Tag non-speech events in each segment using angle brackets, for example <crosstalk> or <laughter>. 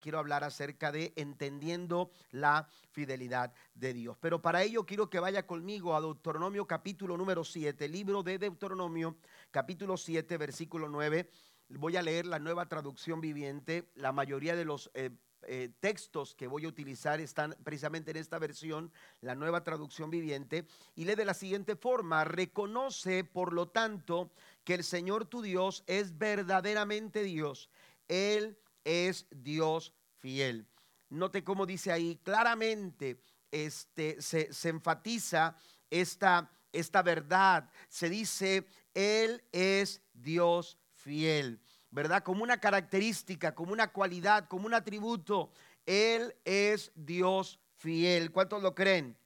quiero hablar acerca de entendiendo la fidelidad de Dios. Pero para ello quiero que vaya conmigo a Deuteronomio capítulo número 7, libro de Deuteronomio capítulo 7, versículo 9. Voy a leer la nueva traducción viviente. La mayoría de los eh, eh, textos que voy a utilizar están precisamente en esta versión, la nueva traducción viviente, y lee de la siguiente forma, reconoce por lo tanto que el Señor tu Dios es verdaderamente Dios. Él es Dios fiel. Note cómo dice ahí claramente, este, se, se enfatiza esta, esta verdad. Se dice, Él es Dios fiel, ¿verdad? Como una característica, como una cualidad, como un atributo. Él es Dios fiel. ¿Cuántos lo creen?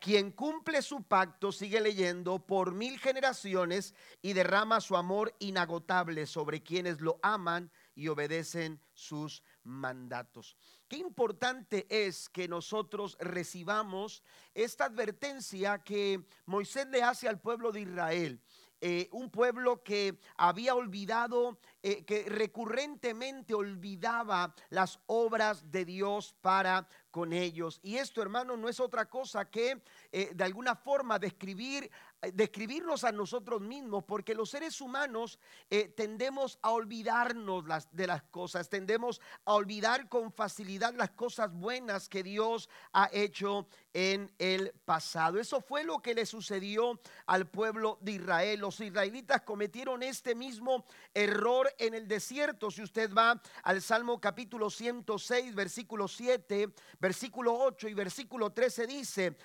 Quien cumple su pacto, sigue leyendo, por mil generaciones y derrama su amor inagotable sobre quienes lo aman y obedecen sus mandatos. Qué importante es que nosotros recibamos esta advertencia que Moisés le hace al pueblo de Israel. Eh, un pueblo que había olvidado, eh, que recurrentemente olvidaba las obras de Dios para con ellos. Y esto, hermano, no es otra cosa que eh, de alguna forma describir describirnos a nosotros mismos, porque los seres humanos eh, tendemos a olvidarnos de las cosas, tendemos a olvidar con facilidad las cosas buenas que Dios ha hecho en el pasado. Eso fue lo que le sucedió al pueblo de Israel. Los israelitas cometieron este mismo error en el desierto. Si usted va al Salmo capítulo 106, versículo 7, versículo 8 y versículo 13 dice,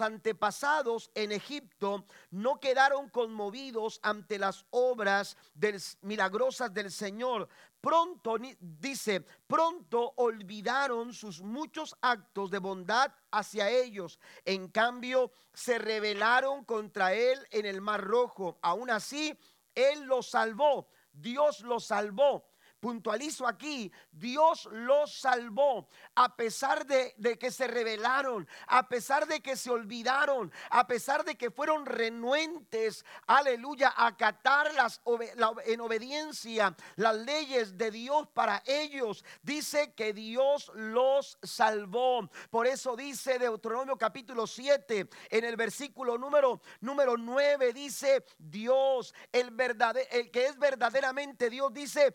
antepasados en Egipto no quedaron conmovidos ante las obras milagrosas del Señor. Pronto, dice, pronto olvidaron sus muchos actos de bondad hacia ellos. En cambio, se rebelaron contra él en el Mar Rojo. Aún así, él los salvó. Dios los salvó puntualizo aquí, Dios los salvó a pesar de, que se rebelaron, a pesar de que se olvidaron, a pesar de que fueron renuentes, aleluya, a acatar las, en obediencia las leyes de Dios para ellos. Dice que Dios los salvó. Por eso dice Deuteronomio capítulo 7, en el versículo número, número 9, dice Dios, el, el que es verdaderamente Dios, dice,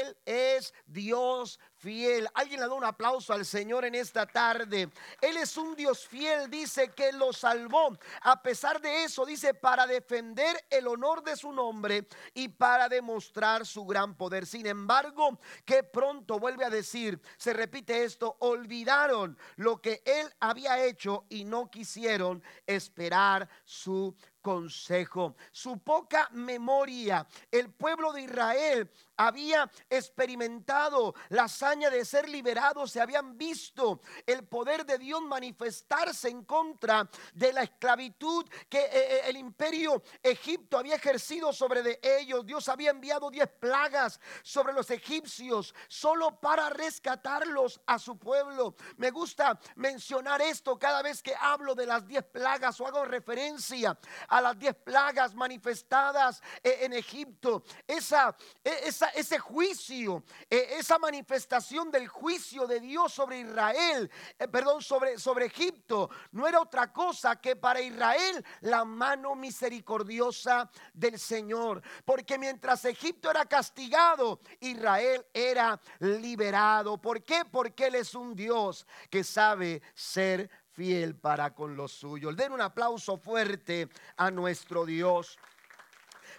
él es Dios fiel. Alguien le da un aplauso al Señor en esta tarde. Él es un Dios fiel, dice que lo salvó. A pesar de eso, dice, para defender el honor de su nombre y para demostrar su gran poder. Sin embargo, que pronto vuelve a decir, se repite esto, olvidaron lo que él había hecho y no quisieron esperar su consejo, su poca memoria. El pueblo de Israel había experimentado la de ser liberados, se habían visto el poder de Dios manifestarse en contra de la esclavitud que eh, eh, el imperio Egipto había ejercido sobre de ellos. Dios había enviado diez plagas sobre los egipcios solo para rescatarlos a su pueblo. Me gusta mencionar esto cada vez que hablo de las diez plagas o hago referencia a las diez plagas manifestadas eh, en Egipto. Esa, esa ese juicio, eh, esa manifestación del juicio de Dios sobre Israel, eh, perdón, sobre, sobre Egipto, no era otra cosa que para Israel la mano misericordiosa del Señor. Porque mientras Egipto era castigado, Israel era liberado. ¿Por qué? Porque Él es un Dios que sabe ser fiel para con los suyos. Den un aplauso fuerte a nuestro Dios.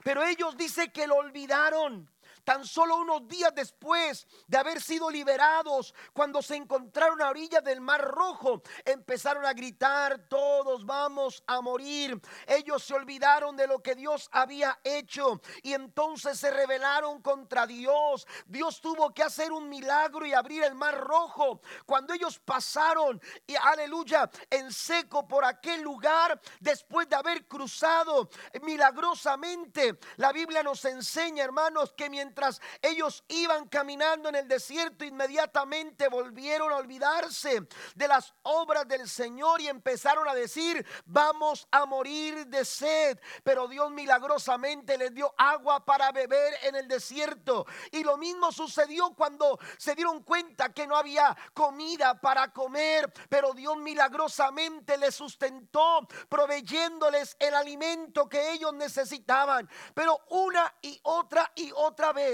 Pero ellos dicen que lo olvidaron tan solo unos días después de haber sido liberados, cuando se encontraron a orillas del Mar Rojo, empezaron a gritar, todos vamos a morir. Ellos se olvidaron de lo que Dios había hecho y entonces se rebelaron contra Dios. Dios tuvo que hacer un milagro y abrir el Mar Rojo. Cuando ellos pasaron, y aleluya, en seco por aquel lugar, después de haber cruzado milagrosamente, la Biblia nos enseña, hermanos, que mientras ellos iban caminando en el desierto, inmediatamente volvieron a olvidarse de las obras del Señor y empezaron a decir, vamos a morir de sed. Pero Dios milagrosamente les dio agua para beber en el desierto. Y lo mismo sucedió cuando se dieron cuenta que no había comida para comer, pero Dios milagrosamente les sustentó, proveyéndoles el alimento que ellos necesitaban. Pero una y otra y otra vez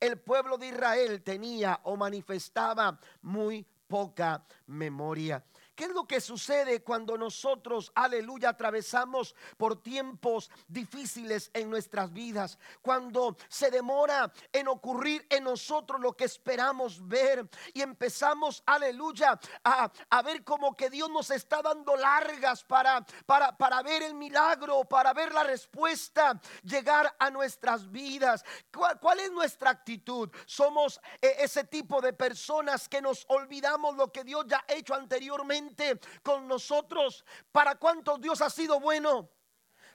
el pueblo de Israel tenía o manifestaba muy poca memoria. ¿Qué es lo que sucede cuando nosotros, aleluya, atravesamos por tiempos difíciles en nuestras vidas? Cuando se demora en ocurrir en nosotros lo que esperamos ver y empezamos, aleluya, a, ver como que Dios nos está dando largas para, para, para ver el milagro, para ver la respuesta llegar a nuestras vidas. ¿Cuál, es nuestra actitud? Somos eh, ese tipo de personas que nos olvidamos lo que Dios ya ha hecho anteriormente con nosotros. ¿Para cuántos Dios ha sido bueno?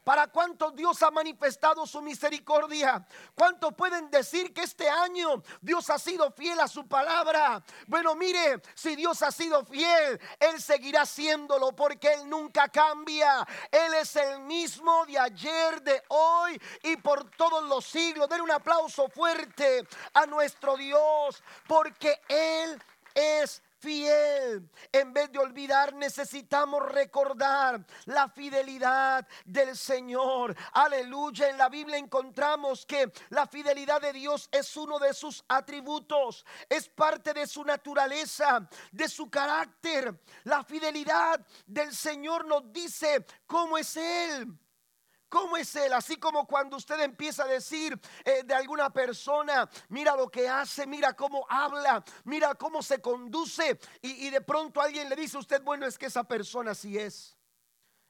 ¿Para cuántos Dios ha manifestado su misericordia? ¿Cuántos pueden decir que este año Dios ha sido fiel a su palabra? Bueno, mire, si Dios ha sido fiel, Él seguirá siéndolo porque Él nunca cambia. Él es el mismo de ayer, de hoy y por todos los siglos. Den un aplauso fuerte a nuestro Dios porque Él es fiel. En vez de olvidar, necesitamos recordar la fidelidad del Señor. Aleluya. En la Biblia encontramos que la fidelidad de Dios es uno de sus atributos, es parte de su naturaleza, de su carácter. La fidelidad del Señor nos dice cómo es Él. ¿Cómo es Él? Así como cuando usted empieza a decir eh, de alguna persona, mira lo que hace, mira cómo habla, mira cómo se conduce y, y de pronto alguien le dice a usted, bueno, es que esa persona así es.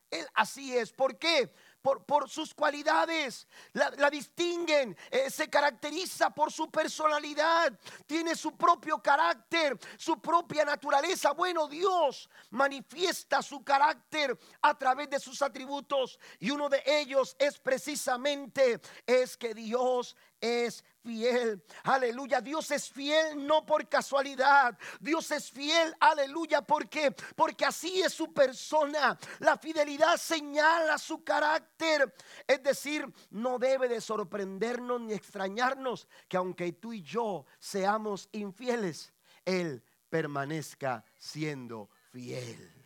Él así es. ¿Por qué? Por, sus cualidades, la, distinguen, eh, se caracteriza por su personalidad, tiene su propio carácter, su propia naturaleza. Bueno, Dios manifiesta su carácter a través de sus atributos y uno de ellos es precisamente es que Dios es fiel. Aleluya. Dios es fiel no por casualidad. Dios es fiel. Aleluya. Porque porque así es su persona. La fidelidad señala su carácter. Es decir, no debe de sorprendernos ni extrañarnos que aunque tú y yo seamos infieles, él permanezca siendo fiel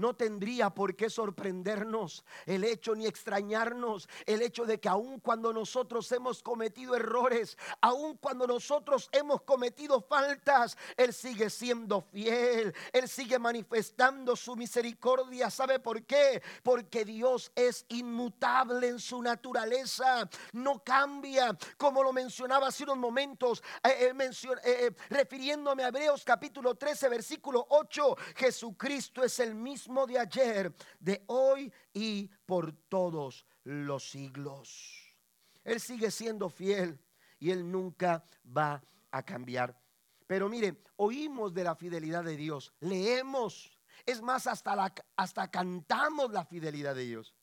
no tendría por qué sorprendernos el hecho ni extrañarnos el hecho de que aun cuando nosotros hemos cometido errores, aun cuando nosotros hemos cometido faltas, Él sigue siendo fiel, Él sigue manifestando su misericordia. ¿Sabe por qué? Porque Dios es inmutable en su naturaleza, no cambia, como lo mencionaba hace unos momentos, eh, eh, eh, refiriéndome a Hebreos capítulo 13, versículo 8, Jesucristo es el mismo de ayer, de hoy y por todos los siglos. Él sigue siendo fiel y Él nunca va a cambiar. Pero mire, oímos de la fidelidad de Dios, leemos, es más, hasta, la, hasta cantamos la fidelidad de Dios.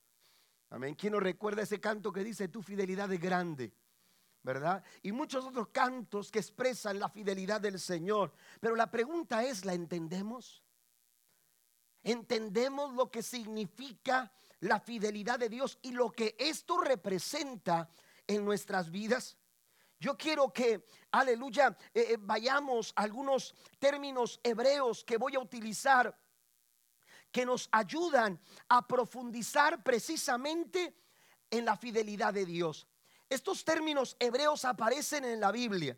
Amén. ¿Quién nos recuerda ese canto que dice, tu fidelidad es grande? ¿verdad? Y muchos otros cantos que expresan la fidelidad del Señor. Pero la pregunta es, ¿la entendemos? Entendemos lo que significa la fidelidad de Dios y lo que esto representa en nuestras vidas. Yo quiero que, aleluya, eh, eh, vayamos a algunos términos hebreos que voy a utilizar que nos ayudan a profundizar precisamente en la fidelidad de Dios. Estos términos hebreos aparecen en la Biblia.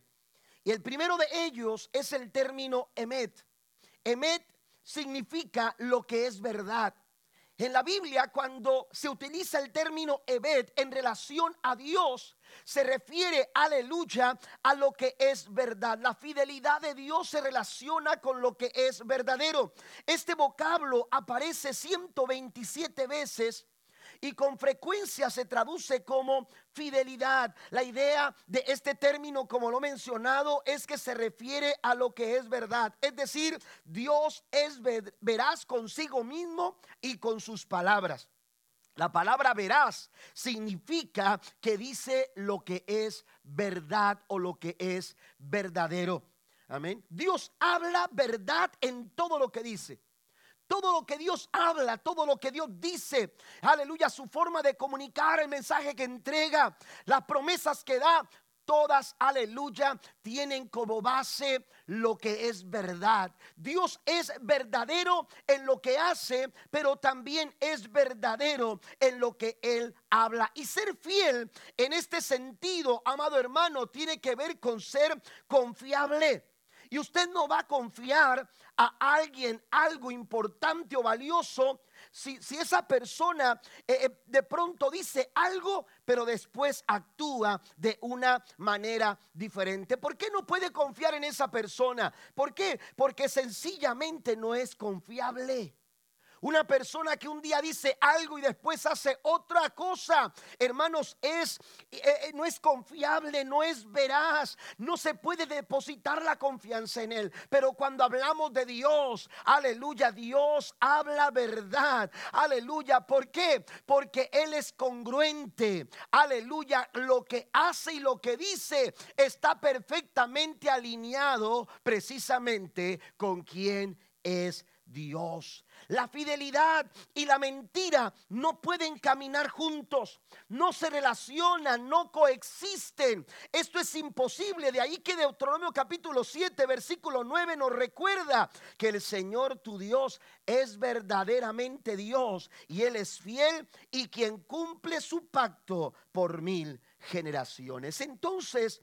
Y el primero de ellos es el término emet. Emet significa lo que es verdad. En la Biblia, cuando se utiliza el término Ebed en relación a Dios, se refiere, aleluya, a lo que es verdad. La fidelidad de Dios se relaciona con lo que es verdadero. Este vocablo aparece 127 veces y con frecuencia se traduce como fidelidad. La idea de este término, como lo he mencionado, es que se refiere a lo que es verdad. Es decir, Dios es veraz consigo mismo y con sus palabras. La palabra veraz significa que dice lo que es verdad o lo que es verdadero. Amén. Dios habla verdad en todo lo que dice. Todo lo que Dios habla, todo lo que Dios dice, aleluya, su forma de comunicar el mensaje que entrega, las promesas que da, todas, aleluya, tienen como base lo que es verdad. Dios es verdadero en lo que hace, pero también es verdadero en lo que Él habla. Y ser fiel en este sentido, amado hermano, tiene que ver con ser confiable. Y usted no va a confiar a alguien algo importante o valioso si, si esa persona eh, eh, de pronto dice algo, pero después actúa de una manera diferente. ¿Por qué no puede confiar en esa persona? ¿Por qué? Porque sencillamente no es confiable. Una persona que un día dice algo y después hace otra cosa, hermanos, es eh, eh, no es confiable, no es veraz, no se puede depositar la confianza en él. Pero cuando hablamos de Dios, aleluya, Dios habla verdad. Aleluya, ¿por qué? Porque él es congruente. Aleluya, lo que hace y lo que dice está perfectamente alineado precisamente con quien es Dios. La fidelidad y la mentira no pueden caminar juntos, no se relacionan, no coexisten. Esto es imposible. De ahí que Deuteronomio capítulo 7, versículo 9 nos recuerda que el Señor tu Dios es verdaderamente Dios y Él es fiel y quien cumple su pacto por mil generaciones. Entonces,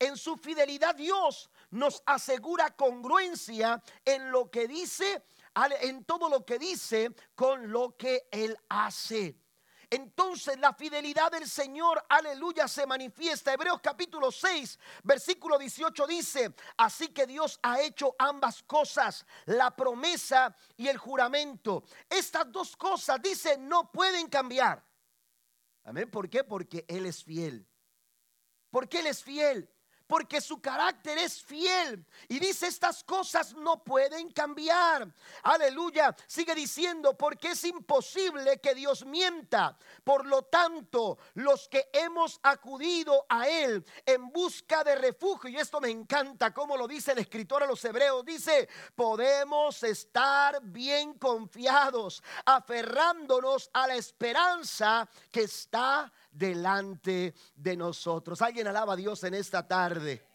en su fidelidad Dios nos asegura congruencia en lo que dice en todo lo que dice con lo que Él hace. Entonces la fidelidad del Señor, aleluya, se manifiesta. Hebreos capítulo 6, versículo 18 dice, así que Dios ha hecho ambas cosas, la promesa y el juramento. Estas dos cosas, dice, no pueden cambiar. Amén. ¿Por qué? Porque Él es fiel. Porque Él es fiel porque su carácter es fiel. Y dice, estas cosas no pueden cambiar. Aleluya. Sigue diciendo, porque es imposible que Dios mienta. Por lo tanto, los que hemos acudido a Él en busca de refugio, y esto me encanta como lo dice el escritor a los hebreos, dice, podemos estar bien confiados, aferrándonos a la esperanza que está delante de nosotros. Alguien alaba a Dios en esta tarde.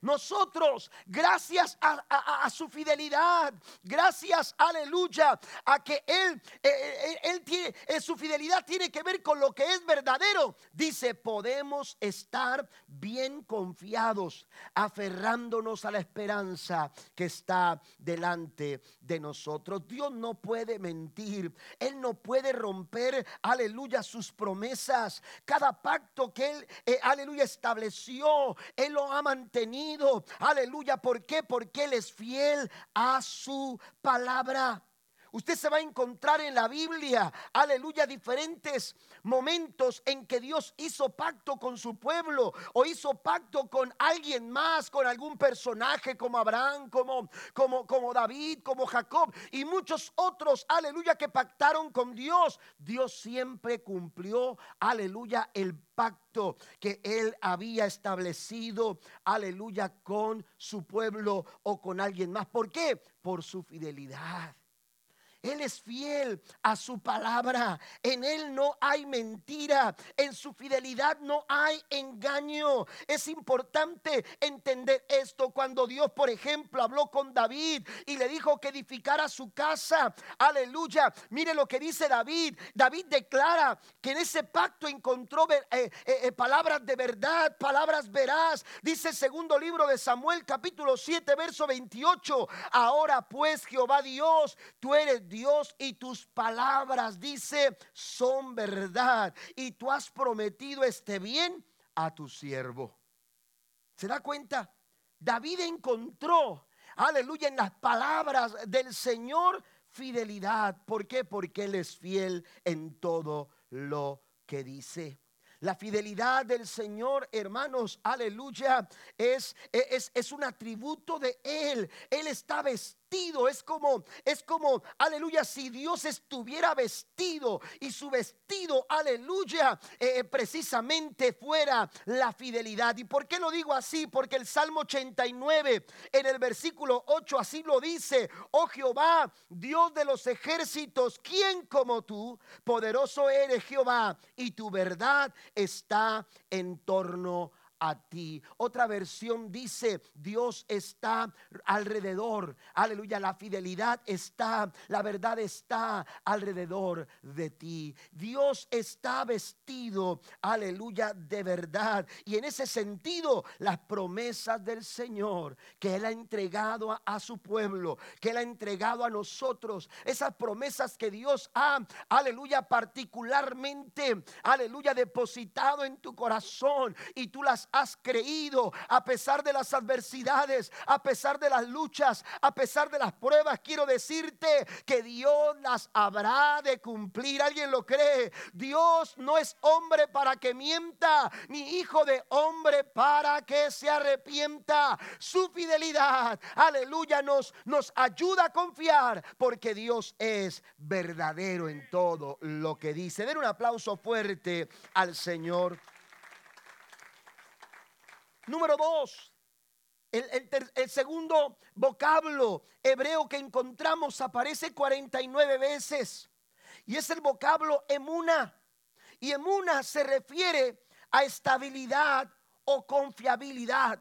Nosotros, gracias a, su fidelidad, gracias, aleluya, a que Él, eh, eh, él, tiene, eh, su fidelidad tiene que ver con lo que es verdadero. Dice, podemos estar bien confiados, aferrándonos a la esperanza que está delante de nosotros. Dios no puede mentir, Él no puede romper, aleluya, sus promesas. Cada pacto que Él, aleluya, estableció, Él lo ha mantenido Aleluya. ¿Por qué? Porque Él es fiel a su palabra. Usted se va a encontrar en la Biblia, aleluya, diferentes momentos en que Dios hizo pacto con su pueblo o hizo pacto con alguien más, con algún personaje como Abraham, como, como, como David, como Jacob y muchos otros, aleluya, que pactaron con Dios. Dios siempre cumplió, aleluya, el pacto que él había establecido, aleluya, con su pueblo o con alguien más. ¿Por qué? Por su fidelidad. Él es fiel a su palabra. En Él no hay mentira. En su fidelidad no hay engaño. Es importante entender esto cuando Dios, por ejemplo, habló con David y le dijo que edificara su casa. Aleluya. Mire lo que dice David. David declara que en ese pacto encontró eh, eh, eh, palabras de verdad, palabras veraz. Dice el segundo libro de Samuel, capítulo 7, verso 28. Ahora pues, Jehová Dios, tú eres Dios y tus palabras, dice, son verdad. Y tú has prometido este bien a tu siervo. ¿Se da cuenta? David encontró, aleluya, en las palabras del Señor fidelidad. ¿Por qué? Porque Él es fiel en todo lo que dice. La fidelidad del Señor, hermanos, aleluya, es, es, es un atributo de Él. Él está vestido es como, es como, aleluya, si Dios estuviera vestido y su vestido, aleluya, eh, precisamente fuera la fidelidad. ¿Y por qué lo digo así? Porque el Salmo 89 en el versículo 8 así lo dice, oh Jehová, Dios de los ejércitos, ¿quién como tú? Poderoso eres Jehová y tu verdad está en torno a ti. Otra versión dice, Dios está alrededor. Aleluya, la fidelidad está, la verdad está alrededor de ti. Dios está vestido, aleluya, de verdad. Y en ese sentido, las promesas del Señor que Él ha entregado a, su pueblo, que Él ha entregado a nosotros, esas promesas que Dios ha, aleluya, particularmente, aleluya, depositado en tu corazón y tú las has creído a pesar de las adversidades, a pesar de las luchas, a pesar de las pruebas. Quiero decirte que Dios las habrá de cumplir. ¿Alguien lo cree? Dios no es hombre para que mienta, ni hijo de hombre para que se arrepienta. Su fidelidad, aleluya, nos, nos ayuda a confiar porque Dios es verdadero en todo lo que dice. Den un aplauso fuerte al Señor. Número dos, el, segundo vocablo hebreo que encontramos aparece 49 veces y es el vocablo emuna. Y emuna se refiere a estabilidad o confiabilidad.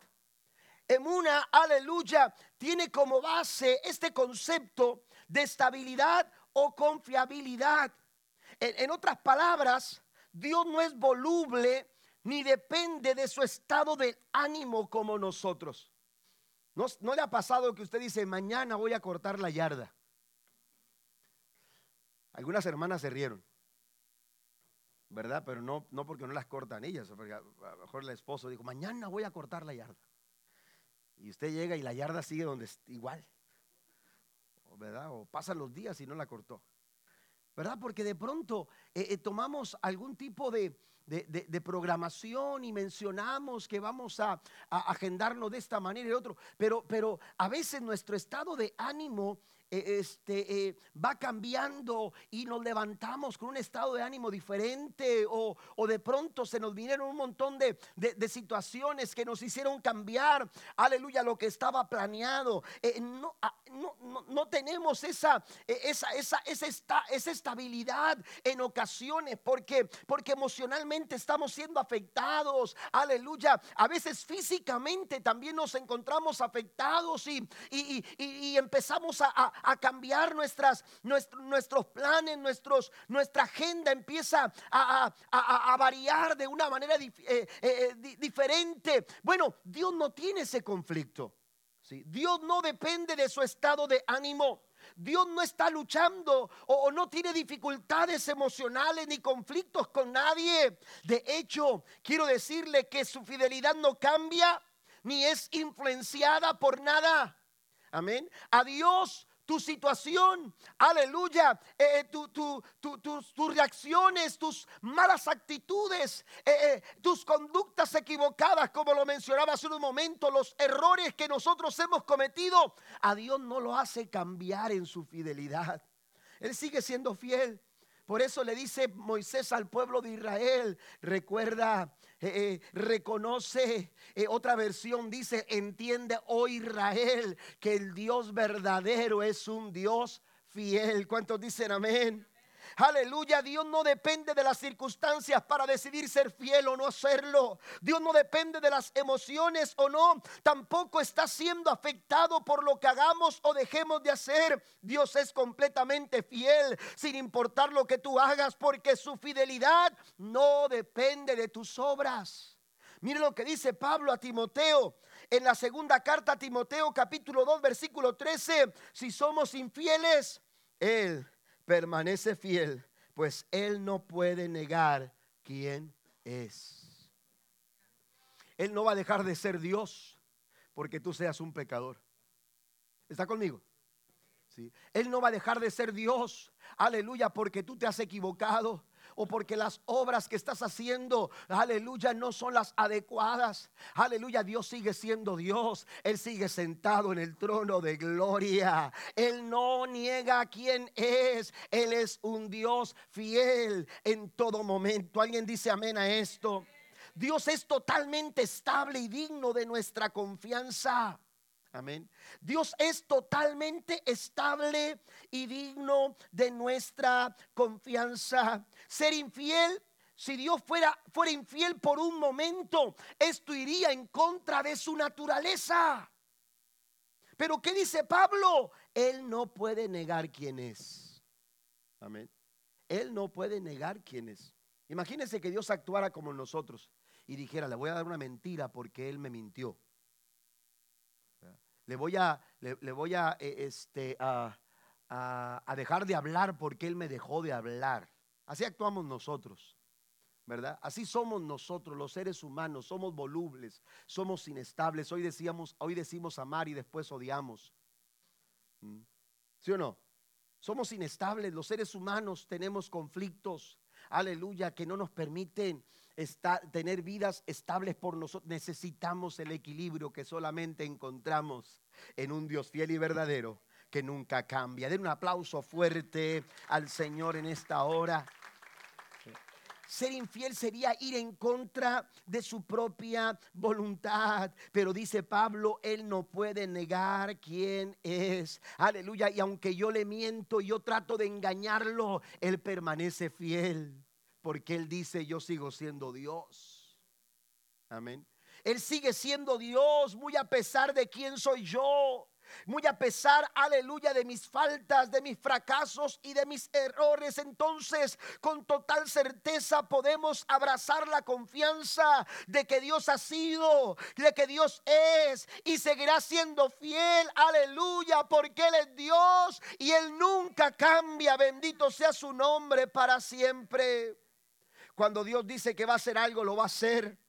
Emuna, aleluya, tiene como base este concepto de estabilidad o confiabilidad. en otras palabras, Dios no es voluble ni depende de su estado de ánimo como nosotros. ¿No, ¿No, le ha pasado que usted dice, mañana voy a cortar la yarda? Algunas hermanas se rieron, ¿verdad? Pero no, no porque no las cortan ellas, a lo mejor el esposo dijo, mañana voy a cortar la yarda. Y usted llega y la yarda sigue donde igual, ¿verdad? O pasan los días y no la cortó, ¿verdad? Porque de pronto eh, eh, tomamos algún tipo de, de, programación y mencionamos que vamos a, agendarnos de esta manera y otro, pero, pero a veces nuestro estado de ánimo este, eh, va cambiando y nos levantamos con un estado de ánimo diferente o, de pronto se nos vinieron un montón de, situaciones que nos hicieron cambiar, aleluya, lo que estaba planeado. Eh, ah, no, no, tenemos esa, esa, esa, esa, esa estabilidad en ocasiones porque, porque emocionalmente estamos siendo afectados, aleluya. A veces físicamente también nos encontramos afectados y, y empezamos a a cambiar nuestras, nuestros planes, nuestros, nuestra agenda empieza a, variar de una manera eh, eh, eh, diferente. Bueno, Dios no tiene ese conflicto. ¿sí? Dios no depende de su estado de ánimo. Dios no está luchando o, no tiene dificultades emocionales ni conflictos con nadie. De hecho, quiero decirle que su fidelidad no cambia ni es influenciada por nada. Amén. A Dios tu situación, aleluya, eh, eh, tus, reacciones, tus malas actitudes, eh, tus conductas equivocadas, como lo mencionaba hace un momento, los errores que nosotros hemos cometido, a Dios no lo hace cambiar en su fidelidad. Él sigue siendo fiel. Por eso le dice Moisés al pueblo de Israel, recuerda, eh, eh, reconoce, eh, otra versión dice, entiende, oh Israel, que el Dios verdadero es un Dios fiel. ¿Cuántos dicen amén? Aleluya, Dios no depende de las circunstancias para decidir ser fiel o no serlo. Dios no depende de las emociones o no. Tampoco está siendo afectado por lo que hagamos o dejemos de hacer. Dios es completamente fiel sin importar lo que tú hagas porque su fidelidad no depende de tus obras. Mire lo que dice Pablo a Timoteo en la segunda carta a Timoteo capítulo 2 versículo 13. Si somos infieles, Él permanece fiel, pues Él no puede negar quién es. Él no va a dejar de ser Dios porque tú seas un pecador. ¿Está conmigo? Sí. Él no va a dejar de ser Dios, aleluya, porque tú te has equivocado o porque las obras que estás haciendo, aleluya, no son las adecuadas. Aleluya, Dios sigue siendo Dios. Él sigue sentado en el trono de gloria. Él no niega a quién es. Él es un Dios fiel en todo momento. ¿Alguien dice amén a esto? Dios es totalmente estable y digno de nuestra confianza. Amén. Dios es totalmente estable y digno de nuestra confianza. Ser infiel, si Dios fuera, fuera infiel por un momento, esto iría en contra de su naturaleza. Pero ¿qué dice Pablo? Él no puede negar quién es. Amén. Él no puede negar quién es. Imagínense que Dios actuara como nosotros y dijera, le voy a dar una mentira porque Él me mintió le voy a, le, voy a, eh, este, a, a, dejar de hablar porque Él me dejó de hablar. Así actuamos nosotros. ¿verdad? Así somos nosotros, los seres humanos, somos volubles, somos inestables. Hoy decíamos, hoy decimos amar y después odiamos. ¿Mm? ¿Sí o no? Somos inestables, los seres humanos tenemos conflictos, aleluya, que no nos permiten tener vidas estables por nosotros. Necesitamos el equilibrio que solamente encontramos en un Dios fiel y verdadero que nunca cambia. Den un aplauso fuerte al Señor en esta hora. Ser infiel sería ir en contra de su propia voluntad. Pero dice Pablo, él no puede negar quién es. Aleluya. Y aunque yo le miento, yo trato de engañarlo, él permanece fiel porque Él dice, yo sigo siendo Dios. Amén. Él sigue siendo Dios muy a pesar de quién soy yo. Muy a pesar, aleluya, de mis faltas, de mis fracasos y de mis errores. Entonces, con total certeza podemos abrazar la confianza de que Dios ha sido, de que Dios es y seguirá siendo fiel. Aleluya, porque Él es Dios y Él nunca cambia. Bendito sea su nombre para siempre. Cuando Dios dice que va a hacer algo, lo va a hacer.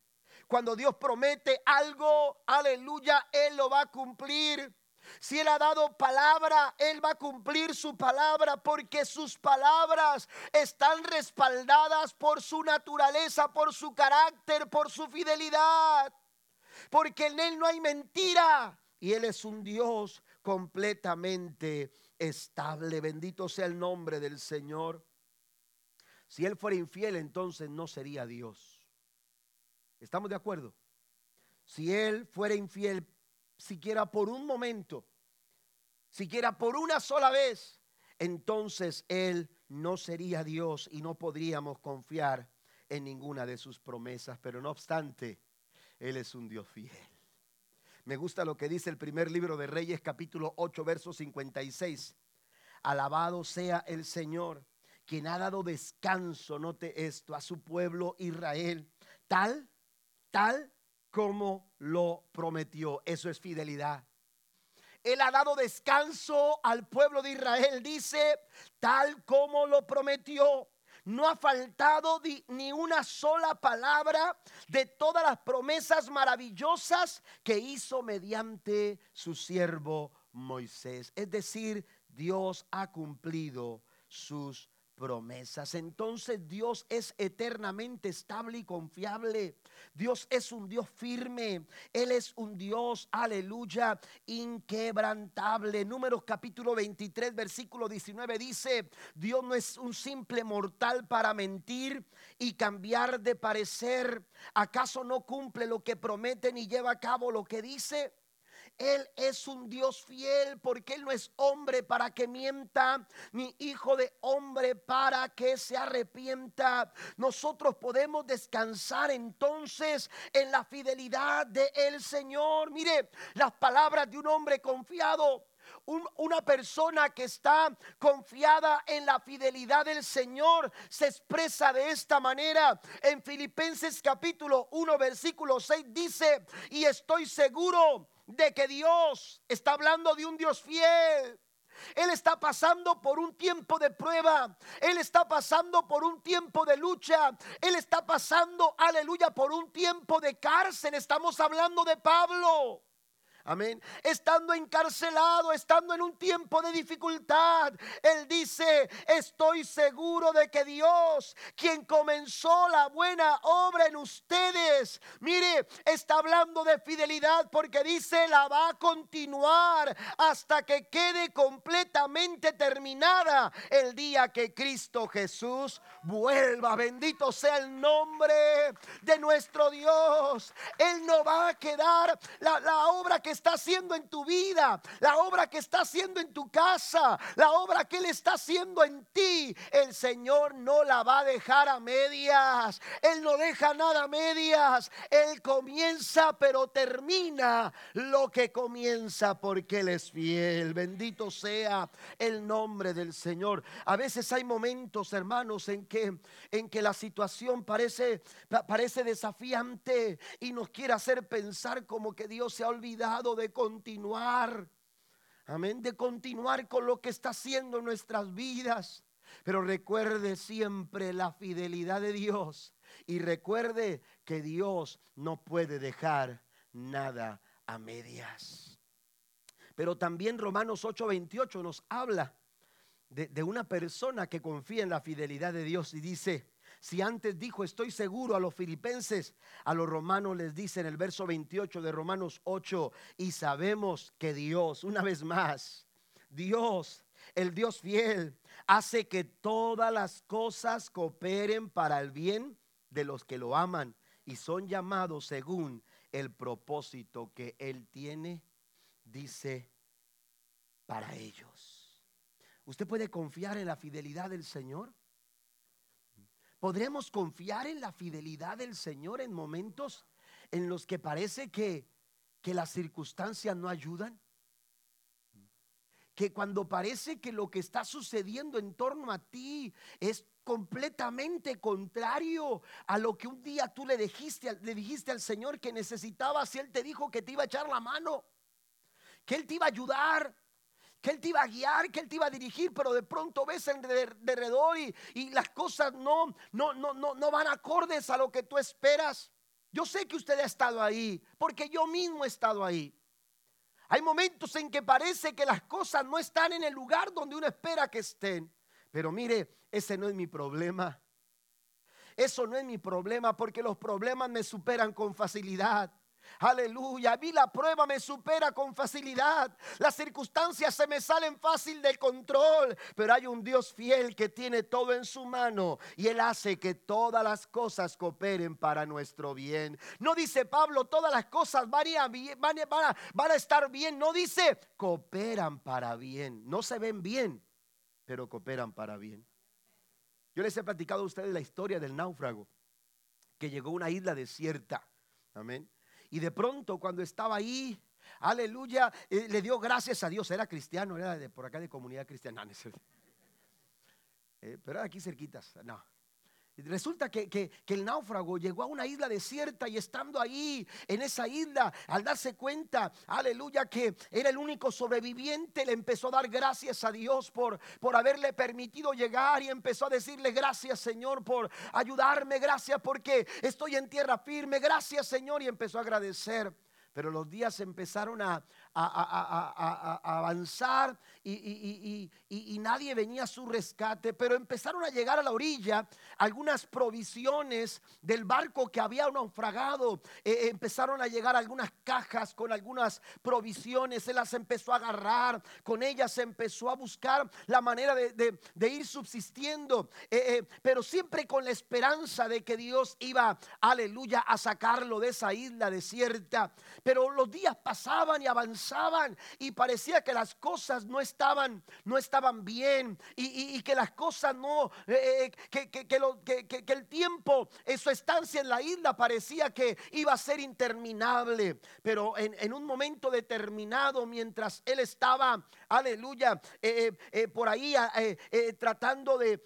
Cuando Dios promete algo, aleluya, Él lo va a cumplir. Si Él ha dado palabra, Él va a cumplir su palabra porque sus palabras están respaldadas por su naturaleza, por su carácter, por su fidelidad. Porque en Él no hay mentira y Él es un Dios completamente estable. Bendito sea el nombre del Señor. Si él fuera infiel, entonces no sería Dios. ¿Estamos de acuerdo? Si él fuera infiel, siquiera por un momento, siquiera por una sola vez, entonces él no sería Dios y no podríamos confiar en ninguna de sus promesas. Pero no obstante, él es un Dios fiel. Me gusta lo que dice el primer libro de Reyes, capítulo 8, verso 56. Alabado sea el Señor quien ha dado descanso, note esto, a su pueblo Israel, tal, tal como lo prometió. Eso es fidelidad. Él ha dado descanso al pueblo de Israel, dice, tal como lo prometió. No ha faltado ni una sola palabra de todas las promesas maravillosas que hizo mediante su siervo Moisés. Es decir, Dios ha cumplido sus promesas. Entonces Dios es eternamente estable y confiable. Dios es un Dios firme. Él es un Dios, aleluya, inquebrantable. Números capítulo 23, versículo 19 dice, Dios no es un simple mortal para mentir y cambiar de parecer. ¿Acaso no cumple lo que promete ni lleva a cabo lo que dice? Él es un Dios fiel porque Él no es hombre para que mienta, ni hijo de hombre para que se arrepienta. Nosotros podemos descansar entonces en la fidelidad de el Señor. Mire, las palabras de un hombre confiado una persona que está confiada en la fidelidad del Señor se expresa de esta manera. En Filipenses capítulo 1 versículo 6 dice, y estoy seguro de que Dios está hablando de un Dios fiel. Él está pasando por un tiempo de prueba. Él está pasando por un tiempo de lucha. Él está pasando, aleluya, por un tiempo de cárcel. Estamos hablando de Pablo. Amén. Estando encarcelado, estando en un tiempo de dificultad, Él dice, estoy seguro de que Dios, quien comenzó la buena obra en ustedes, mire, está hablando de fidelidad porque dice, la va a continuar hasta que quede completamente terminada el día que Cristo Jesús vuelva. Bendito sea el nombre de nuestro Dios. Él no va a quedar la, la obra que está haciendo en tu vida, la obra que está haciendo en tu casa, la obra que Él está haciendo en ti, el Señor no la va a dejar a medias. Él no deja nada a medias. Él comienza pero termina lo que comienza porque Él es fiel. Bendito sea el nombre del Señor. A veces hay momentos, hermanos, en que, en que la situación parece, parece desafiante y nos quiere hacer pensar como que Dios se ha olvidado de continuar. Amén, de continuar con lo que está haciendo en nuestras vidas. Pero recuerde siempre la fidelidad de Dios y recuerde que Dios no puede dejar nada a medias. Pero también Romanos 8:28 nos habla de, de, una persona que confía en la fidelidad de Dios y dice, si antes dijo, estoy seguro a los filipenses, a los romanos les dice en el verso 28 de Romanos 8, y sabemos que Dios, una vez más, Dios, el Dios fiel, hace que todas las cosas cooperen para el bien de los que lo aman y son llamados según el propósito que Él tiene, dice, para ellos. ¿Usted puede confiar en la fidelidad del Señor? ¿Podremos confiar en la fidelidad del Señor en momentos en los que parece que, que las circunstancias no ayudan? Que cuando parece que lo que está sucediendo en torno a ti es completamente contrario a lo que un día tú le dijiste, le dijiste al Señor que necesitabas y Él te dijo que te iba a echar la mano, que Él te iba a ayudar que Él te iba a guiar, que Él te iba a dirigir, pero de pronto ves en derredor y, y las cosas no, no, no, no, no van acordes a lo que tú esperas. Yo sé que usted ha estado ahí, porque yo mismo he estado ahí. Hay momentos en que parece que las cosas no están en el lugar donde uno espera que estén. Pero mire, ese no es mi problema. Eso no es mi problema porque los problemas me superan con facilidad. Aleluya. A mí la prueba me supera con facilidad. Las circunstancias se me salen fácil del control. Pero hay un Dios fiel que tiene todo en su mano. Y Él hace que todas las cosas cooperen para nuestro bien. No dice Pablo, todas las cosas van a, van a estar bien. No dice, cooperan para bien. No se ven bien, pero cooperan para bien. Yo les he platicado a ustedes la historia del náufrago que llegó a una isla desierta. Amén. Y de pronto cuando estaba ahí, aleluya, eh, le dio gracias a Dios. Era cristiano, era de por acá de comunidad cristiana. <laughs> Eh, pero aquí cerquitas. No. Resulta que, el náufrago llegó a una isla desierta y estando ahí, en esa isla, al darse cuenta, aleluya, que era el único sobreviviente, le empezó a dar gracias a Dios por, por haberle permitido llegar y empezó a decirle gracias Señor por ayudarme, gracias porque estoy en tierra firme, gracias Señor y empezó a agradecer. Pero los días empezaron a, avanzar y, nadie venía a su rescate, pero empezaron a llegar a la orilla algunas provisiones del barco que había naufragado, eh, eh, empezaron a llegar algunas cajas con algunas provisiones, se las empezó a agarrar, con ellas se empezó a buscar la manera de, ir subsistiendo, eh, pero siempre con la esperanza de que Dios iba, aleluya, a sacarlo de esa isla desierta. Pero los días pasaban y avanzaban y parecía que las cosas no estaban, no estaban bien y, que las cosas no, eh, eh, que, el tiempo en su estancia en la isla parecía que iba a ser interminable. Pero en, un momento determinado, mientras él estaba, aleluya, eh, por ahí tratando de,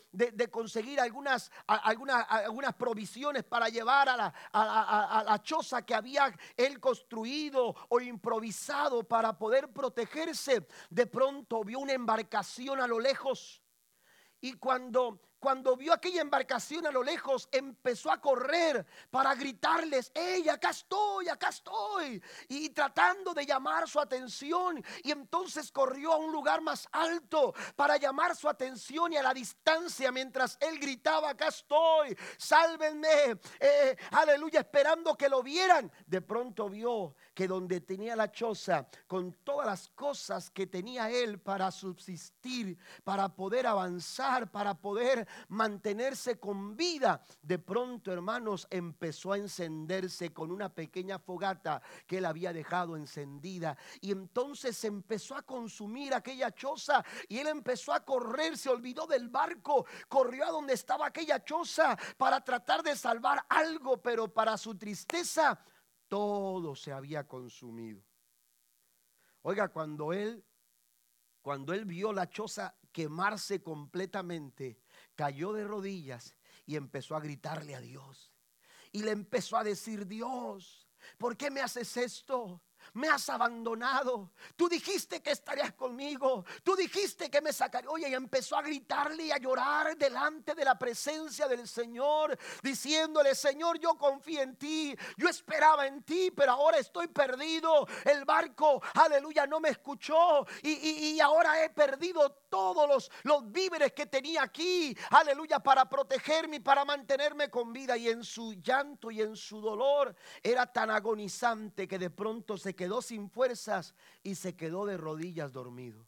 conseguir algunas, algunas, algunas provisiones para llevar a la, a la choza que había él construido o improvisado para poder protegerse, de pronto vio una embarcación a lo lejos. Y cuando cuando vio aquella embarcación a lo lejos, empezó a correr para gritarles, ¡Ey, acá estoy, acá estoy! Y tratando de llamar su atención. Y entonces corrió a un lugar más alto para llamar su atención y a la distancia mientras él gritaba, acá estoy, sálvenme, eh, aleluya, esperando que lo vieran. De pronto vio que donde tenía la choza, con todas las cosas que tenía él para subsistir, para poder avanzar, para poder mantenerse con vida, de pronto, hermanos, empezó a encenderse con una pequeña fogata que él había dejado encendida. Y entonces empezó a consumir aquella choza y él empezó a correr, se olvidó del barco, corrió a donde estaba aquella choza para tratar de salvar algo, pero para su tristeza todo se había consumido. Oiga, cuando él cuando él vio la choza quemarse completamente, cayó de rodillas y empezó a gritarle a Dios. Y le empezó a decir, Dios, ¿por qué me haces esto? Me has abandonado. Tú dijiste que estarías conmigo. Tú dijiste que me sacarías. Oye, y empezó a gritarle y a llorar delante de la presencia del Señor, diciéndole, Señor, yo confío en ti. Yo esperaba en ti, pero ahora estoy perdido. El barco, aleluya, no me escuchó. Y, ahora he perdido todos los, los víveres que tenía aquí. Aleluya, para protegerme y para mantenerme con vida. Y en su llanto y en su dolor era tan agonizante que de pronto se quedó sin fuerzas y se quedó de rodillas dormido,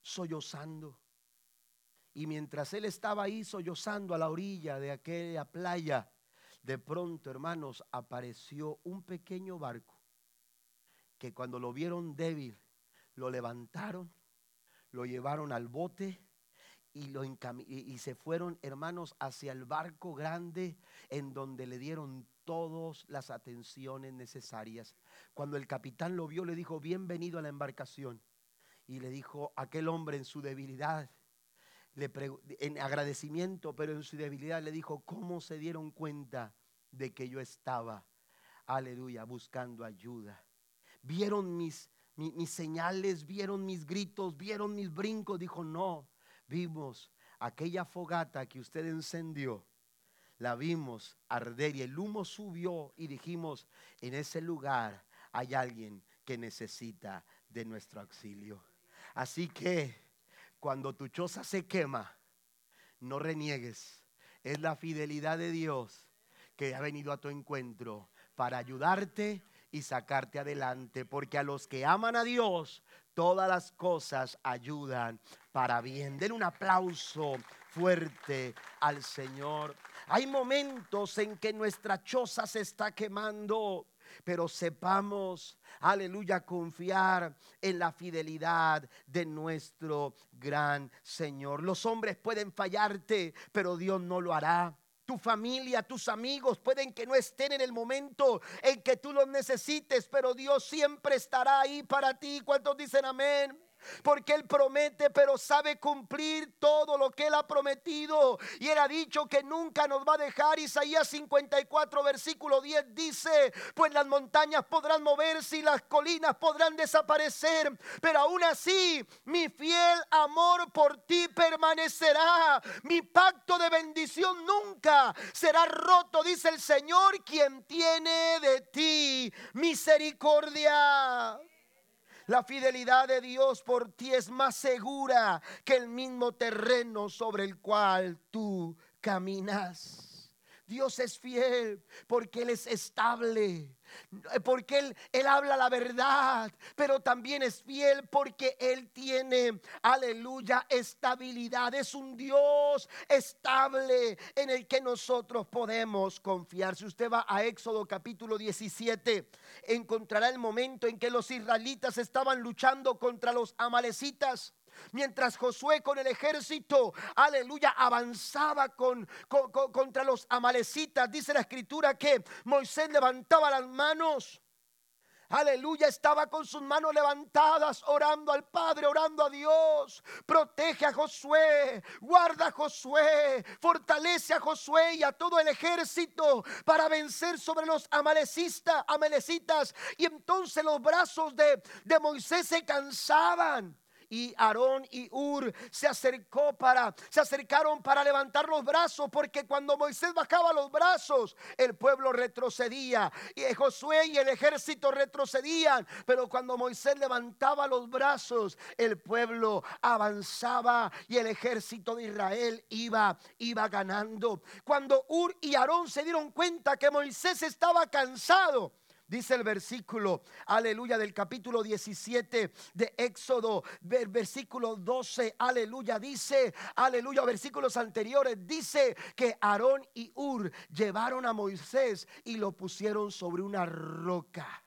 sollozando. Y mientras él estaba ahí sollozando a la orilla de aquella playa, de pronto, hermanos, apareció un pequeño barco que cuando lo vieron débil, lo levantaron, lo llevaron al bote y, lo y se fueron, hermanos, hacia el barco grande en donde le dieron todas las atenciones necesarias. Cuando el capitán lo vio, le dijo, bienvenido a la embarcación. Y le dijo, aquel hombre en su debilidad, le en agradecimiento, pero en su debilidad le dijo, ¿cómo se dieron cuenta de que yo estaba, aleluya, buscando ayuda? Vieron mis, mis señales, vieron mis gritos, vieron mis brincos. Dijo, no, vimos aquella fogata que usted encendió la vimos arder y el humo subió y dijimos, en ese lugar hay alguien que necesita de nuestro auxilio. Así que cuando tu choza se quema, no reniegues. Es la fidelidad de Dios que ha venido a tu encuentro para ayudarte y sacarte adelante, porque a los que aman a Dios, todas las cosas ayudan para bien. Den un aplauso fuerte al Señor. Hay momentos en que nuestra choza se está quemando. Pero sepamos, aleluya, confiar en la fidelidad de nuestro gran Señor. Los hombres pueden fallarte, pero Dios no lo hará. Tu familia, tus amigos pueden que no estén en el momento en que tú los necesites, pero Dios siempre estará ahí para ti. ¿Cuántos dicen amén? Porque Él promete, pero sabe cumplir todo lo que Él ha prometido. Y Él ha dicho que nunca nos va a dejar. Isaías 54, versículo 10 dice, pues las montañas podrán moverse y las colinas podrán desaparecer, pero aún así mi fiel amor por ti permanecerá. Mi pacto de bendición nunca será roto, dice el Señor, quien tiene de ti misericordia. La fidelidad de Dios por ti es más segura que el mismo terreno sobre el cual tú caminas. Dios es fiel porque Él es estable, porque él, él habla la verdad, pero también es fiel porque Él tiene, aleluya, estabilidad. Es un Dios estable en el que nosotros podemos confiar. Si usted va a Éxodo capítulo 17, encontrará el momento en que los israelitas estaban luchando contra los amalecitas. Mientras Josué con el ejército, aleluya, avanzaba con, contra los amalecitas, dice la escritura que Moisés levantaba las manos. Aleluya, estaba con sus manos levantadas, orando al Padre, orando a Dios. Protege a Josué, guarda a Josué, fortalece a Josué y a todo el ejército para vencer sobre los amalecitas. Y entonces los brazos de, de Moisés se cansaban. Y Aarón y Ur se acercó para se acercaron para levantar los brazos porque cuando Moisés bajaba los brazos el pueblo retrocedía y Josué y el ejército retrocedían, pero cuando Moisés levantaba los brazos el pueblo avanzaba y el ejército de Israel iba iba ganando. Cuando Ur y Aarón se dieron cuenta que Moisés estaba cansado, Dice el versículo, aleluya, del capítulo 17 de Éxodo, versículo 12, aleluya, dice, aleluya, versículos anteriores, dice que Aarón y Ur llevaron a Moisés y lo pusieron sobre una roca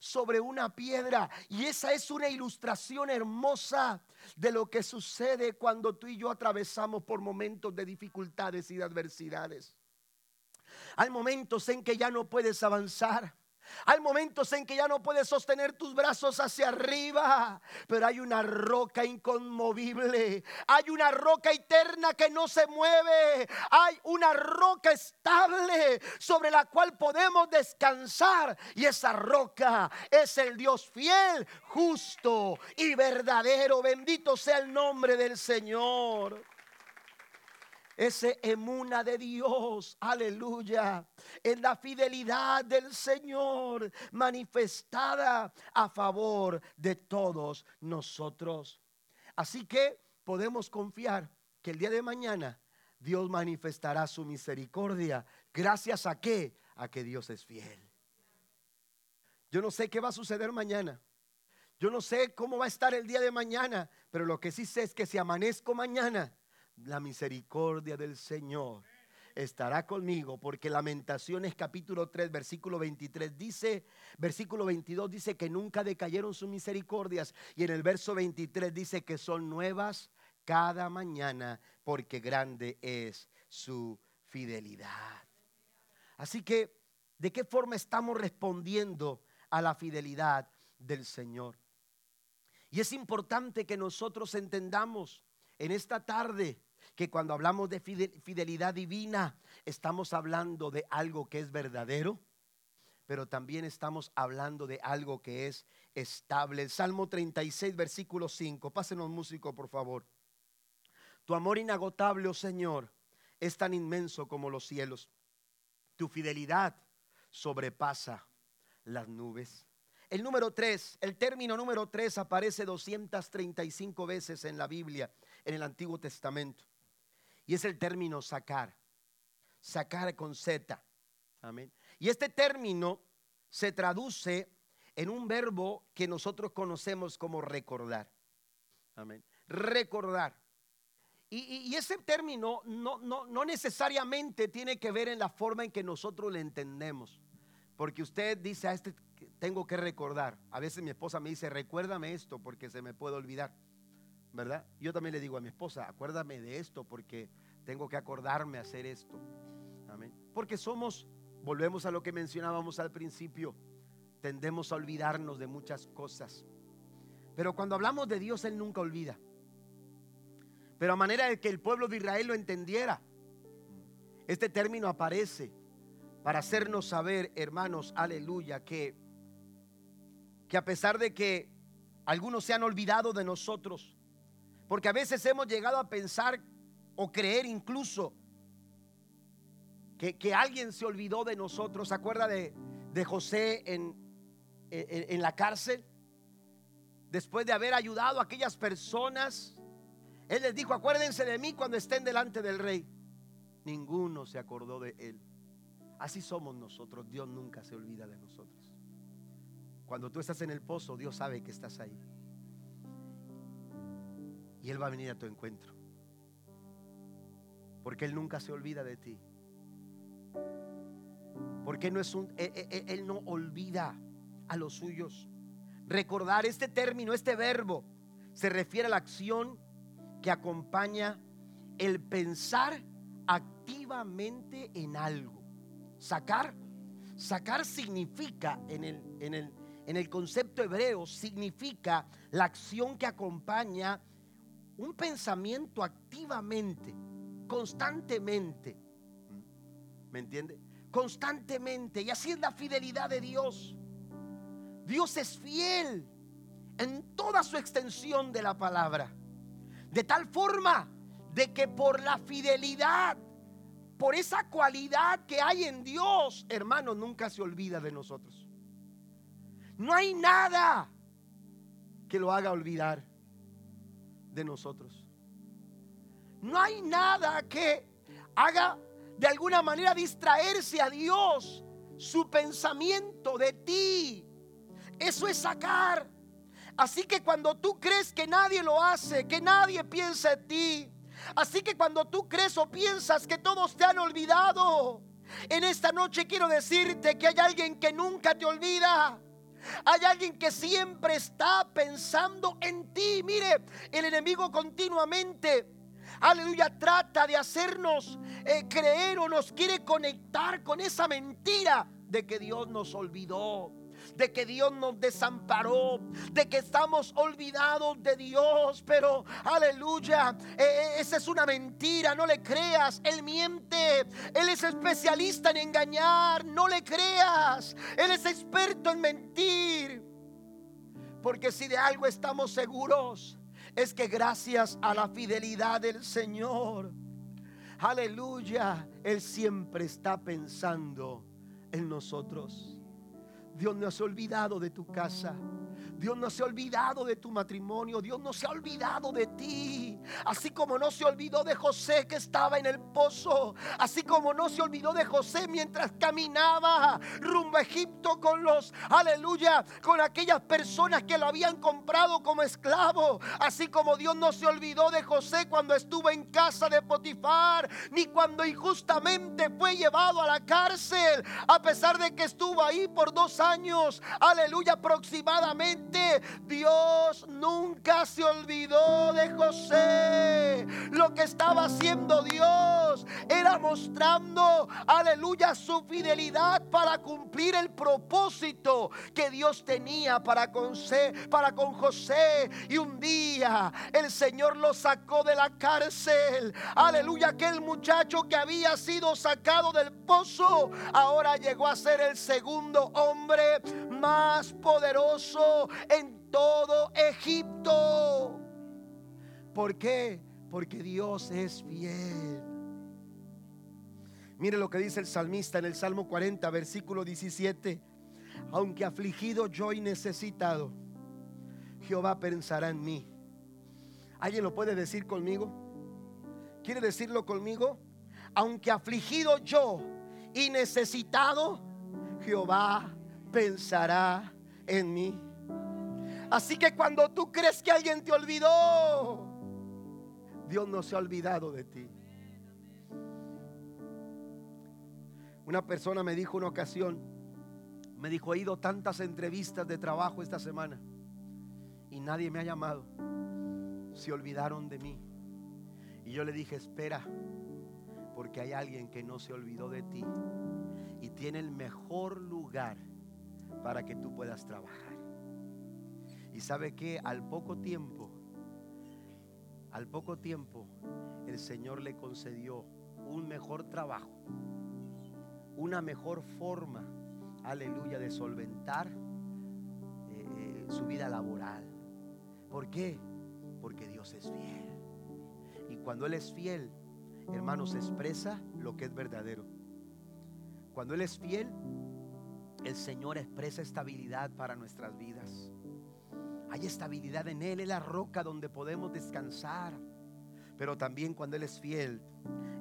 sobre una piedra. Y esa es una ilustración hermosa de lo que sucede cuando tú y yo atravesamos por momentos de dificultades y de adversidades. Hay momentos en que ya no puedes avanzar. Hay momentos en que ya no puedes sostener tus brazos hacia arriba, pero hay una roca inconmovible, hay una roca eterna que no se mueve, hay una roca estable sobre la cual podemos descansar. Y esa roca es el Dios fiel, justo y verdadero. Bendito sea el nombre del Señor ese emuna de Dios, aleluya, en la fidelidad del Señor manifestada a favor de todos nosotros. Así que podemos confiar que el día de mañana Dios manifestará su misericordia. Gracias a qué? A que Dios es fiel. Yo no sé qué va a suceder mañana. Yo no sé cómo va a estar el día de mañana, pero lo que sí sé es que si amanezco mañana, la misericordia del Señor estará conmigo, porque Lamentaciones capítulo 3, versículo 23 dice, versículo 22 dice que nunca decayeron sus misericordias, y en el verso 23 dice que son nuevas cada mañana, porque grande es su fidelidad. Así que, ¿de qué forma estamos respondiendo a la fidelidad del Señor? Y es importante que nosotros entendamos en esta tarde que cuando hablamos de fidelidad divina, estamos hablando de algo que es verdadero, pero también estamos hablando de algo que es estable. Salmo 36, versículo 5. Pásenos músico, por favor. Tu amor inagotable, oh Señor, es tan inmenso como los cielos. Tu fidelidad sobrepasa las nubes. El número 3, el término número 3 aparece 235 veces en la Biblia, en el Antiguo Testamento. Y es el término sacar. Sacar con Z. Amén. Y este término se traduce en un verbo que nosotros conocemos como recordar. Amén. Recordar. Y, ese término no, no, no necesariamente tiene que ver en la forma en que nosotros le entendemos. Porque usted dice a este tengo que recordar. A veces mi esposa me dice, recuérdame esto porque se me puede olvidar. ¿Verdad? Yo también le digo a mi esposa, acuérdame de esto porque tengo que acordarme hacer esto. Amén. Porque somos, volvemos a lo que mencionábamos al principio, tendemos a olvidarnos de muchas cosas. Pero cuando hablamos de Dios, Él nunca olvida. Pero a manera de que el pueblo de Israel lo entendiera, este término aparece para hacernos saber, hermanos, aleluya, que, que a pesar de que algunos se han olvidado de nosotros, porque a veces hemos llegado a pensar o creer incluso que, alguien se olvidó de nosotros. ¿Se acuerda de, José en, en, la cárcel? Después de haber ayudado a aquellas personas, él les dijo, acuérdense de mí cuando estén delante del rey. Ninguno se acordó de él. Así somos nosotros. Dios nunca se olvida de nosotros. Cuando tú estás en el pozo, Dios sabe que estás ahí. Él va a venir a tu encuentro. Porque Él nunca se olvida de ti. Porque no es un, e, e, e, él, no olvida a los suyos. Recordar este término, este verbo, se refiere a la acción que acompaña el pensar activamente en algo. Sacar, sacar significa en el, en el, en el concepto hebreo, significa la acción que acompaña un pensamiento activamente, constantemente. ¿Me entiende? Constantemente. Y así es la fidelidad de Dios. Dios es fiel en toda su extensión de la palabra. De tal forma de que por la fidelidad, por esa cualidad que hay en Dios, hermano, nunca se olvida de nosotros. No hay nada que lo haga olvidar de nosotros. No hay nada que haga de alguna manera distraerse a Dios su pensamiento de ti. Eso es sacar. Así que cuando tú crees que nadie lo hace, que nadie piensa en ti, así que cuando tú crees o piensas que todos te han olvidado, en esta noche quiero decirte que hay alguien que nunca te olvida. Hay alguien que siempre está pensando en ti. Mire, el enemigo continuamente aleluya, trata de hacernos eh, creer o nos quiere conectar con esa mentira de que Dios nos olvidó de que Dios nos desamparó, de que estamos olvidados de Dios, pero aleluya, e, e, esa es una mentira, no le creas, Él miente, Él es especialista en engañar, no le creas, Él es experto en mentir, porque si de algo estamos seguros, es que gracias a la fidelidad del Señor, aleluya, Él siempre está pensando en nosotros. Dios no se ha olvidado de tu casa. Dios no se ha olvidado de tu matrimonio. Dios no se ha olvidado de ti. Así como no se olvidó de José que estaba en el pozo. Así como no se olvidó de José mientras caminaba rumbo a Egipto con los, aleluya, con aquellas personas que lo habían comprado como esclavo. Así como Dios no se olvidó de José cuando estuvo en casa de Potifar. Ni cuando injustamente fue llevado a la cárcel. A pesar de que estuvo ahí por dos años. Aleluya, aproximadamente Dios nunca se olvidó de José. Lo que estaba haciendo Dios era mostrando, aleluya, su fidelidad para cumplir el propósito que Dios tenía para con, para con José. Y un día el Señor lo sacó de la cárcel. Aleluya, aquel muchacho que había sido sacado del pozo, ahora llegó a ser el segundo hombre más poderoso en todo Egipto. ¿Por qué? Porque Dios es fiel. Mire lo que dice el salmista en el Salmo 40, versículo 17. Aunque afligido yo y necesitado, Jehová pensará en mí. ¿Alguien lo puede decir conmigo? ¿Quiere decirlo conmigo? Aunque afligido yo y necesitado, Jehová pensará en mí. Así que cuando tú crees que alguien te olvidó, Dios no se ha olvidado de ti. Una persona me dijo una ocasión, me dijo, he ido tantas entrevistas de trabajo esta semana y nadie me ha llamado. Se olvidaron de mí. Y yo le dije, espera, porque hay alguien que no se olvidó de ti y tiene el mejor lugar para que tú puedas trabajar. Y sabe que al poco tiempo, al poco tiempo, el Señor le concedió un mejor trabajo, una mejor forma, aleluya, de solventar eh, eh, su vida laboral. ¿Por qué? Porque Dios es fiel. Y cuando Él es fiel, hermanos, expresa lo que es verdadero. Cuando Él es fiel, el Señor expresa estabilidad para nuestras vidas. Hay estabilidad en Él, es la roca donde podemos descansar. Pero también cuando Él es fiel,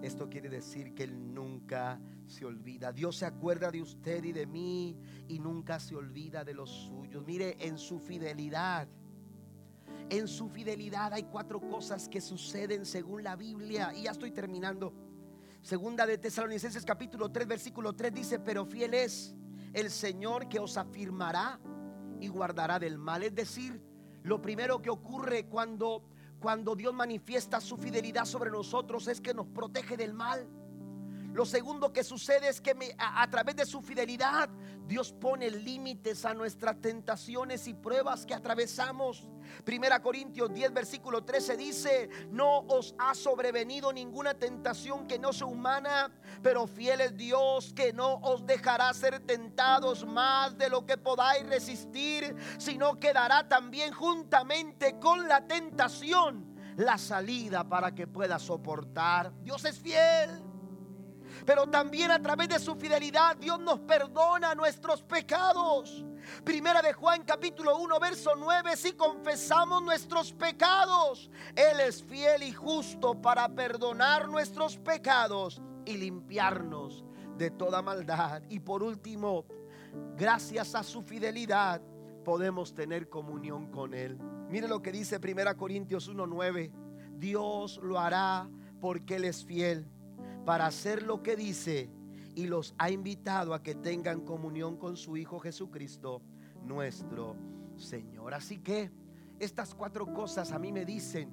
esto quiere decir que Él nunca se olvida. Dios se acuerda de usted y de mí y nunca se olvida de los suyos. Mire, en su fidelidad, en su fidelidad hay cuatro cosas que suceden según la Biblia. Y ya estoy terminando. Segunda de Tesalonicenses capítulo 3, versículo 3 dice, pero fiel es el Señor que os afirmará y guardará del mal. Es decir, lo primero que ocurre cuando, cuando Dios manifiesta su fidelidad sobre nosotros es que nos protege del mal. Lo segundo que sucede es que a, través de su fidelidad Dios pone límites a nuestras tentaciones y pruebas que atravesamos. Primera Corintios 10, versículo 13 dice, no os ha sobrevenido ninguna tentación que no sea humana, pero fiel es Dios que no os dejará ser tentados más de lo que podáis resistir, sino que dará también juntamente con la tentación la salida para que pueda soportar. Dios es fiel pero también a través de su fidelidad Dios nos perdona nuestros pecados. Primera de Juan capítulo 1 verso 9, si confesamos nuestros pecados, Él es fiel y justo para perdonar nuestros pecados y limpiarnos de toda maldad. Y por último, gracias a su fidelidad podemos tener comunión con Él. Mire lo que dice Primera Corintios 1:9. Dios lo hará porque Él es fiel para hacer lo que dice y los ha invitado a que tengan comunión con su Hijo Jesucristo, nuestro Señor. Así que estas cuatro cosas a mí me dicen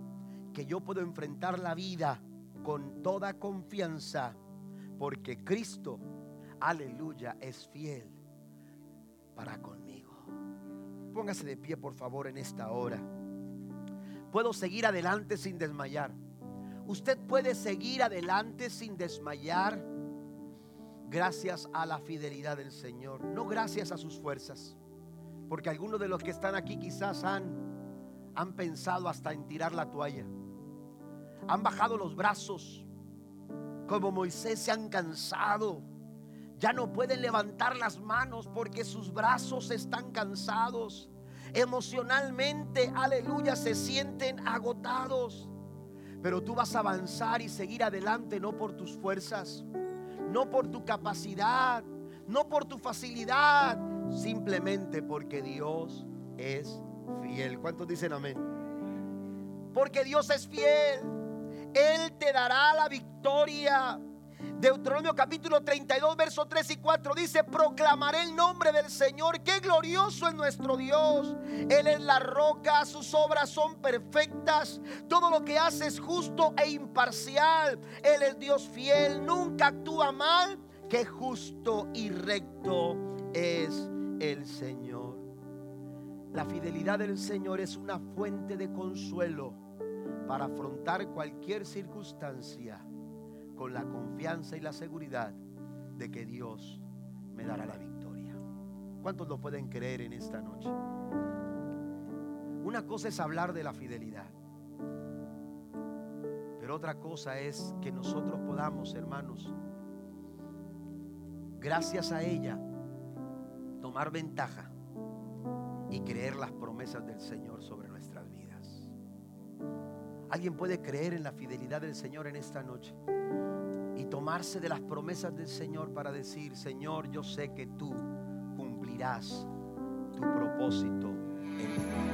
que yo puedo enfrentar la vida con toda confianza, porque Cristo, aleluya, es fiel para conmigo. Póngase de pie, por favor, en esta hora. Puedo seguir adelante sin desmayar. Usted puede seguir adelante sin desmayar gracias a la fidelidad del Señor, no gracias a sus fuerzas. Porque algunos de los que están aquí quizás han, han pensado hasta en tirar la toalla. Han bajado los brazos. Como Moisés se han cansado. Ya no pueden levantar las manos porque sus brazos están cansados. Emocionalmente, aleluya, se sienten agotados. Pero tú vas a avanzar y seguir adelante no por tus fuerzas, no por tu capacidad, no por tu facilidad, simplemente porque Dios es fiel. ¿Cuántos dicen amén? Porque Dios es fiel. Él te dará la victoria. Deuteronomio capítulo 32, verso 3 y 4 dice, proclamaré el nombre del Señor, qué glorioso es nuestro Dios. Él es la roca, sus obras son perfectas, todo lo que hace es justo e imparcial. Él es Dios fiel, nunca actúa mal, que justo y recto es el Señor. La fidelidad del Señor es una fuente de consuelo para afrontar cualquier circunstancia con la confianza y la seguridad de que Dios me dará la victoria. ¿Cuántos lo pueden creer en esta noche? Una cosa es hablar de la fidelidad, pero otra cosa es que nosotros podamos, hermanos, gracias a ella, tomar ventaja y creer las promesas del Señor sobre vidas. ¿Alguien puede creer en la fidelidad del Señor en esta noche? y tomarse de las promesas del Señor para decir, Señor, yo sé que tú cumplirás tu propósito en vida.